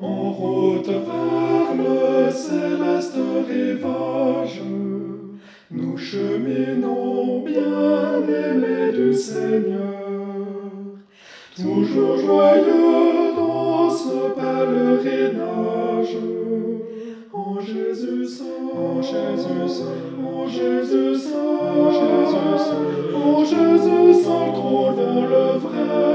En route vers le céleste rivage, nous cheminons bien aimés du Seigneur, toujours joyeux dans ce pèlerinage. En Jésus seul, en Jésus seul, en Jésus seul, en Jésus seul, en Jésus seul, trouvons le vrai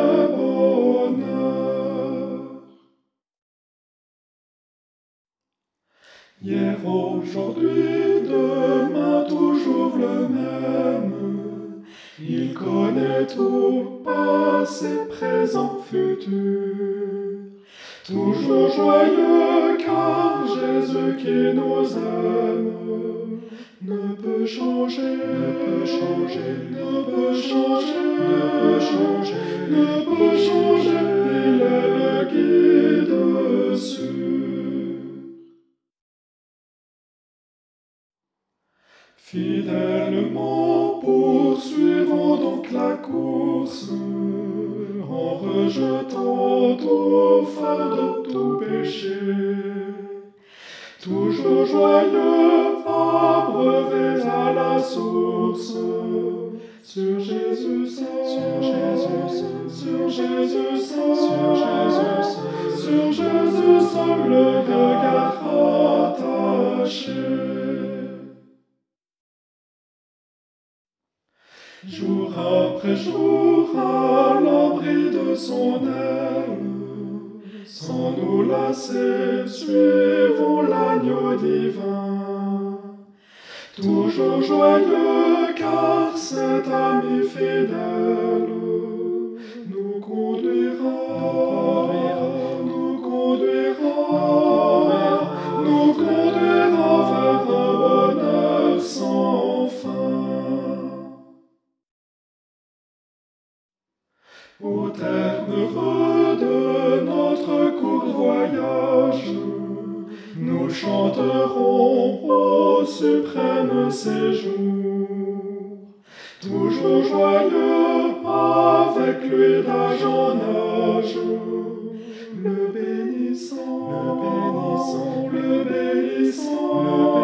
Hier, aujourd'hui, demain, toujours le même. Il connaît tout, passé, présent, futur. Toujours joyeux, car Jésus qui nous aime ne peut changer, ne peut changer, ne peut changer, ne peut changer, ne peut changer. Il est le guide Fidèlement poursuivons donc la course en rejetant tout fardeau, tout péché. Toujours joyeux, abreuvés à la source, sur Jésus sur Jésus Jour après jour, à l'abri de son aile, sans nous lasser, suivons l'agneau divin. Toujours joyeux, car cet ami fidèle Au terme heureux de notre court voyage, nous chanterons au suprême séjour. Toujours joyeux, avec lui d'âge en âge, le bénissant, le bénissant, le bénissant,